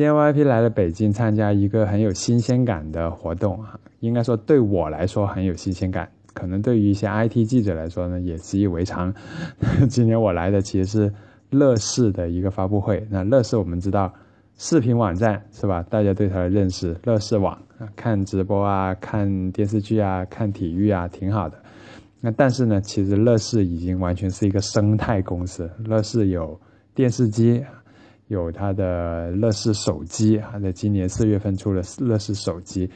今天 YP 来了北京参加一个很有新鲜感的活动啊，应该说对我来说很有新鲜感，可能对于一些 IT 记者来说呢也习以为常。今天我来的其实是乐视的一个发布会。那乐视我们知道，视频网站是吧？大家对它的认识，乐视网啊，看直播啊，看电视剧啊，看体育啊，挺好的。那但是呢，其实乐视已经完全是一个生态公司。乐视有电视机。有它的乐视手机啊，在今年四月份出了乐视手机，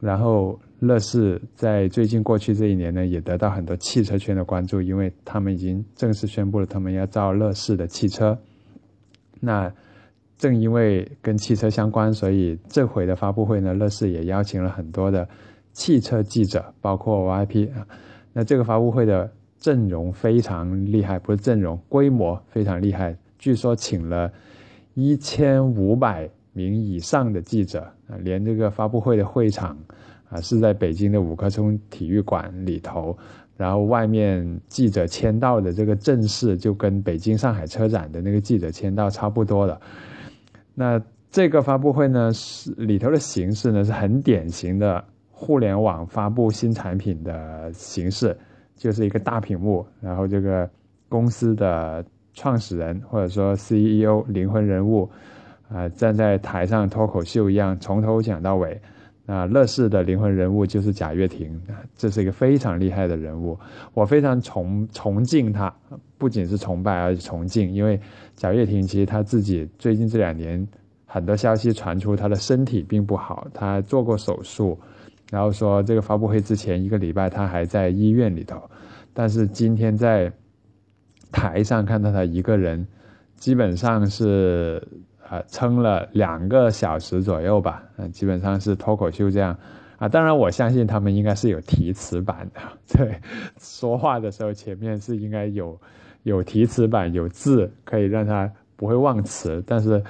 然后乐视在最近过去这一年呢，也得到很多汽车圈的关注，因为他们已经正式宣布了他们要造乐视的汽车。那正因为跟汽车相关，所以这回的发布会呢，乐视也邀请了很多的汽车记者，包括 VIP 啊。那这个发布会的阵容非常厉害，不是阵容，规模非常厉害，据说请了。一千五百名以上的记者啊，连这个发布会的会场啊是在北京的五棵松体育馆里头，然后外面记者签到的这个阵势就跟北京上海车展的那个记者签到差不多了。那这个发布会呢，是里头的形式呢是很典型的互联网发布新产品的形式，就是一个大屏幕，然后这个公司的。创始人或者说 CEO 灵魂人物，啊，站在台上脱口秀一样，从头讲到尾。啊，乐视的灵魂人物就是贾跃亭，这是一个非常厉害的人物，我非常崇崇敬他，不仅是崇拜，而且崇敬，因为贾跃亭其实他自己最近这两年很多消息传出，他的身体并不好，他做过手术，然后说这个发布会之前一个礼拜他还在医院里头，但是今天在。台上看到他一个人，基本上是啊撑了两个小时左右吧，嗯，基本上是脱口秀这样，啊，当然我相信他们应该是有提词版的，对，说话的时候前面是应该有有提词版，有字可以让他不会忘词，但是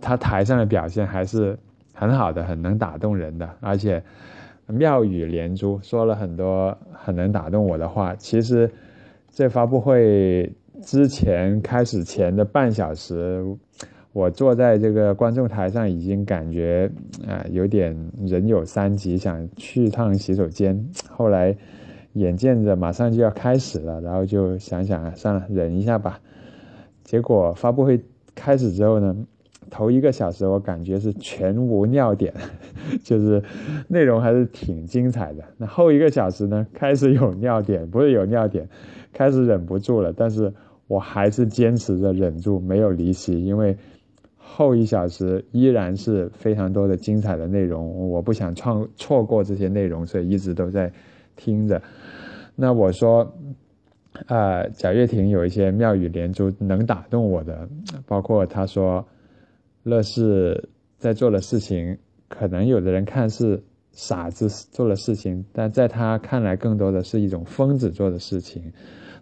他台上的表现还是很好的，很能打动人的，而且妙语连珠，说了很多很能打动我的话，其实。这发布会之前开始前的半小时，我坐在这个观众台上，已经感觉啊有点人有三急，想去趟洗手间。后来眼见着马上就要开始了，然后就想想算了，忍一下吧。结果发布会开始之后呢，头一个小时我感觉是全无尿点，就是内容还是挺精彩的。那后一个小时呢，开始有尿点，不是有尿点。开始忍不住了，但是我还是坚持着忍住，没有离席，因为后一小时依然是非常多的精彩的内容，我不想创错过这些内容，所以一直都在听着。那我说，啊，贾跃亭有一些妙语连珠能打动我的，包括他说，乐视在做的事情，可能有的人看是。傻子做的事情，但在他看来，更多的是一种疯子做的事情。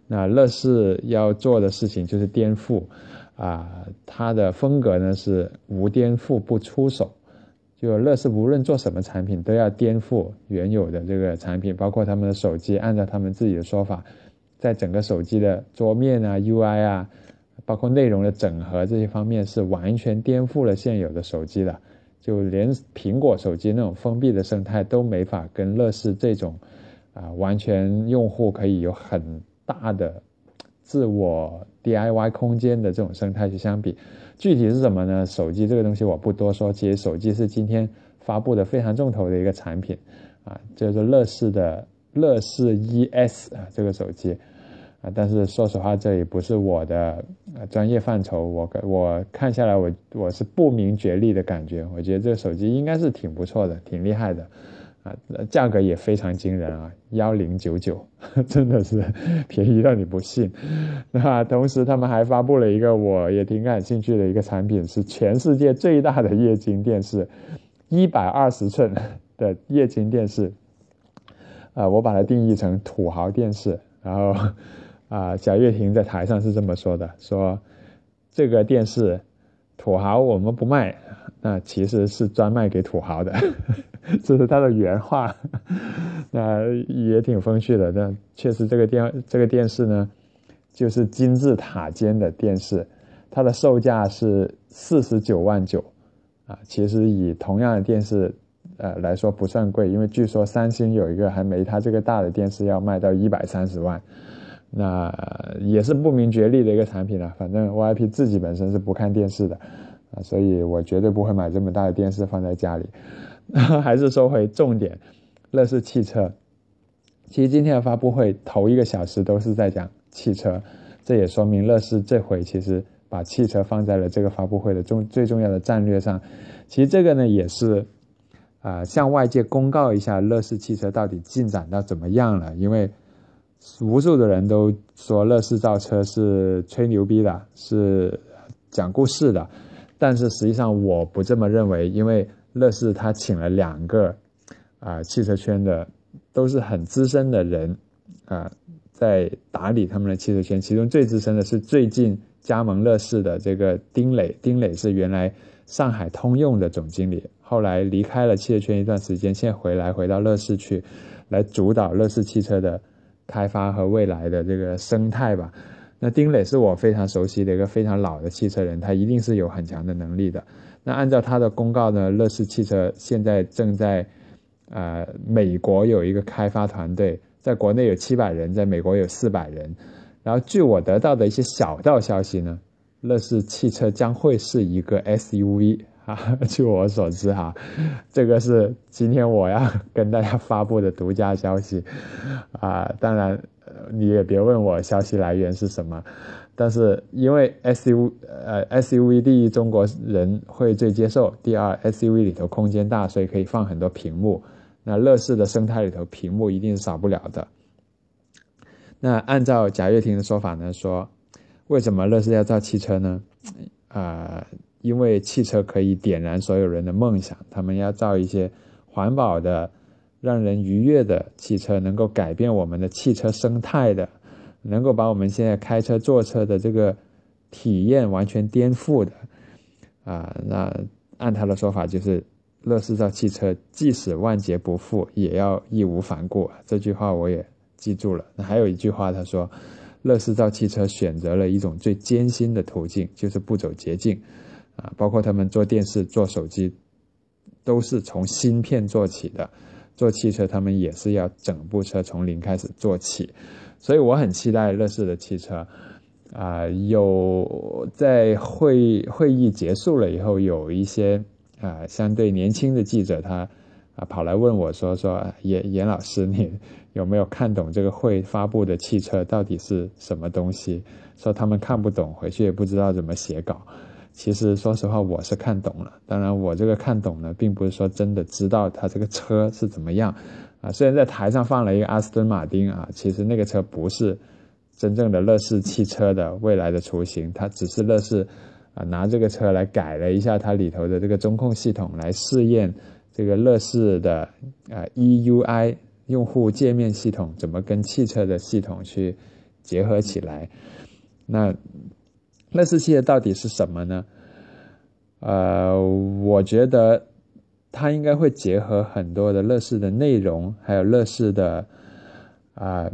那乐视要做的事情就是颠覆，啊，他的风格呢是无颠覆不出手。就乐视无论做什么产品，都要颠覆原有的这个产品，包括他们的手机，按照他们自己的说法，在整个手机的桌面啊、UI 啊，包括内容的整合这些方面，是完全颠覆了现有的手机的。就连苹果手机那种封闭的生态都没法跟乐视这种，啊，完全用户可以有很大的自我 DIY 空间的这种生态去相比。具体是什么呢？手机这个东西我不多说。其实手机是今天发布的非常重头的一个产品，啊，就是乐视的乐视 ES 啊这个手机。但是说实话，这也不是我的专业范畴。我我看下来，我我是不明觉厉的感觉。我觉得这个手机应该是挺不错的，挺厉害的，啊，价格也非常惊人啊，幺零九九，真的是便宜到你不信。那同时，他们还发布了一个我也挺感兴趣的一个产品，是全世界最大的液晶电视，一百二十寸的液晶电视。啊，我把它定义成土豪电视，然后。啊，贾跃亭在台上是这么说的：“说这个电视土豪我们不卖，那其实是专卖给土豪的，这是他的原话。那也挺风趣的。但确实，这个电这个电视呢，就是金字塔尖的电视，它的售价是四十九万九啊，其实以同样的电视，呃来说不算贵，因为据说三星有一个还没它这个大的电视要卖到一百三十万，那也是不明觉厉的一个产品了。反正 VIP 自己本身是不看电视的，啊，所以我绝对不会买这么大的电视放在家里。还是说回重点，乐视汽车。其实今天的发布会头一个小时都是在讲汽车，这也说明乐视这回其实把汽车放在了这个发布会的重最重要的战略上。其实这个呢也是啊向外界公告一下乐视汽车到底进展到怎么样了，因为无数的人都说乐视造车是吹牛逼的，是讲故事的，但是实际上我不这么认为，因为乐视他请了两个啊汽车圈的。都是很资深的人，啊，在打理他们的汽车圈。其中最资深的是最近加盟乐视的这个丁磊。丁磊是原来上海通用的总经理，后来离开了汽车圈一段时间，现在回来回到乐视去，来主导乐视汽车的开发和未来的这个生态吧。那丁磊是我非常熟悉的一个非常老的汽车人，他一定是有很强的能力的。那按照他的公告呢，乐视汽车现在正在。呃，美国有一个开发团队，在国内有七百人，在美国有四百人。然后，据我得到的一些小道消息呢，乐视汽车将会是一个 SUV 啊。据我所知哈，这个是今天我要 跟大家发布的独家消息啊。当然，你也别问我消息来源是什么。但是因为 SUV 呃 SUV 第一中国人会最接受，第二 SUV 里头空间大，所以可以放很多屏幕。那乐视的生态里头，屏幕一定是少不了的。那按照贾跃亭的说法呢，说为什么乐视要造汽车呢？啊，因为汽车可以点燃所有人的梦想，他们要造一些环保的、让人愉悦的汽车，能够改变我们的汽车生态的，能够把我们现在开车、坐车的这个体验完全颠覆的。啊，那按他的说法就是。乐视造汽车，即使万劫不复，也要义无反顾。这句话我也记住了。那还有一句话，他说，乐视造汽车选择了一种最艰辛的途径，就是不走捷径。啊，包括他们做电视、做手机，都是从芯片做起的。做汽车，他们也是要整部车从零开始做起。所以我很期待乐视的汽车。啊，有在会会议结束了以后，有一些。啊，相对年轻的记者，他啊跑来问我说：“说严严老师，你有没有看懂这个会发布的汽车到底是什么东西？”说他们看不懂，回去也不知道怎么写稿。其实说实话，我是看懂了。当然，我这个看懂呢，并不是说真的知道它这个车是怎么样啊。虽然在台上放了一个阿斯顿马丁啊，其实那个车不是真正的乐视汽车的未来的雏形，它只是乐视。啊，拿这个车来改了一下它里头的这个中控系统，来试验这个乐视的啊 EUI 用户界面系统怎么跟汽车的系统去结合起来。那乐视汽车到底是什么呢？呃，我觉得它应该会结合很多的乐视的内容，还有乐视的啊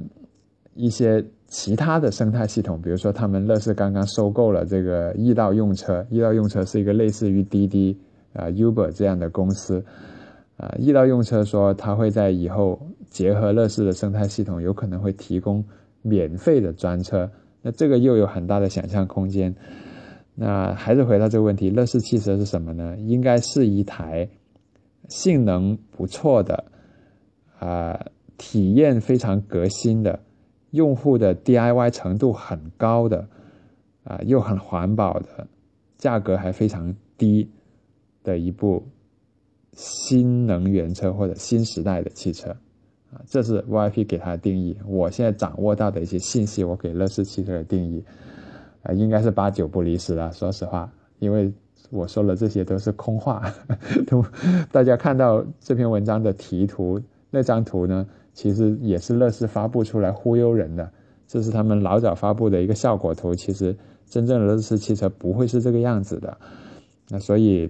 一些。其他的生态系统，比如说他们乐视刚刚收购了这个易到用车，易到用车是一个类似于滴滴啊 Uber 这样的公司，啊，易到用车说它会在以后结合乐视的生态系统，有可能会提供免费的专车，那这个又有很大的想象空间。那还是回到这个问题，乐视汽车是什么呢？应该是一台性能不错的，啊，体验非常革新的。用户的 DIY 程度很高的，啊，又很环保的，价格还非常低的一部新能源车或者新时代的汽车，啊，这是 VIP 给它的定义。我现在掌握到的一些信息，我给乐视汽车的定义，啊，应该是八九不离十的。说实话，因为我说的这些都是空话，都大家看到这篇文章的题图那张图呢？其实也是乐视发布出来忽悠人的，这是他们老早发布的一个效果图。其实真正的乐视汽车不会是这个样子的。那所以，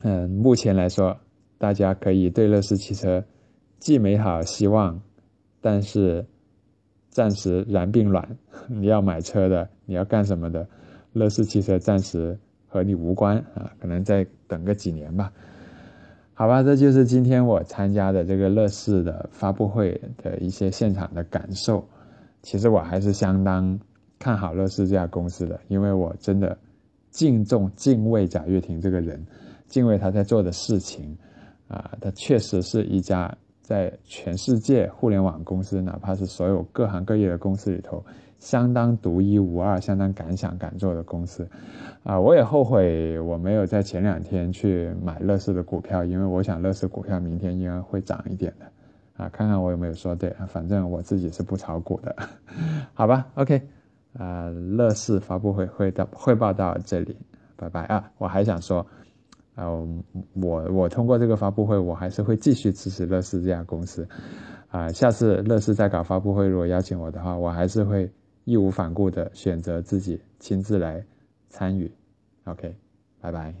嗯，目前来说，大家可以对乐视汽车既美好希望，但是暂时然并卵。你要买车的，你要干什么的？乐视汽车暂时和你无关啊，可能再等个几年吧。好吧，这就是今天我参加的这个乐视的发布会的一些现场的感受。其实我还是相当看好乐视这家公司的，因为我真的敬重、敬畏贾跃亭这个人，敬畏他在做的事情。啊，他确实是一家在全世界互联网公司，哪怕是所有各行各业的公司里头，相当独一无二、相当敢想敢做的公司。啊，我也后悔我没有在前两天去买乐视的股票，因为我想乐视股票明天应该会涨一点的。啊，看看我有没有说对，反正我自己是不炒股的，好吧？OK，啊，乐视发布会会到汇报到这里，拜拜啊！我还想说，啊，我我通过这个发布会，我还是会继续支持乐视这家公司，啊，下次乐视再搞发布会，如果邀请我的话，我还是会义无反顾的选择自己亲自来参与。OK，拜拜。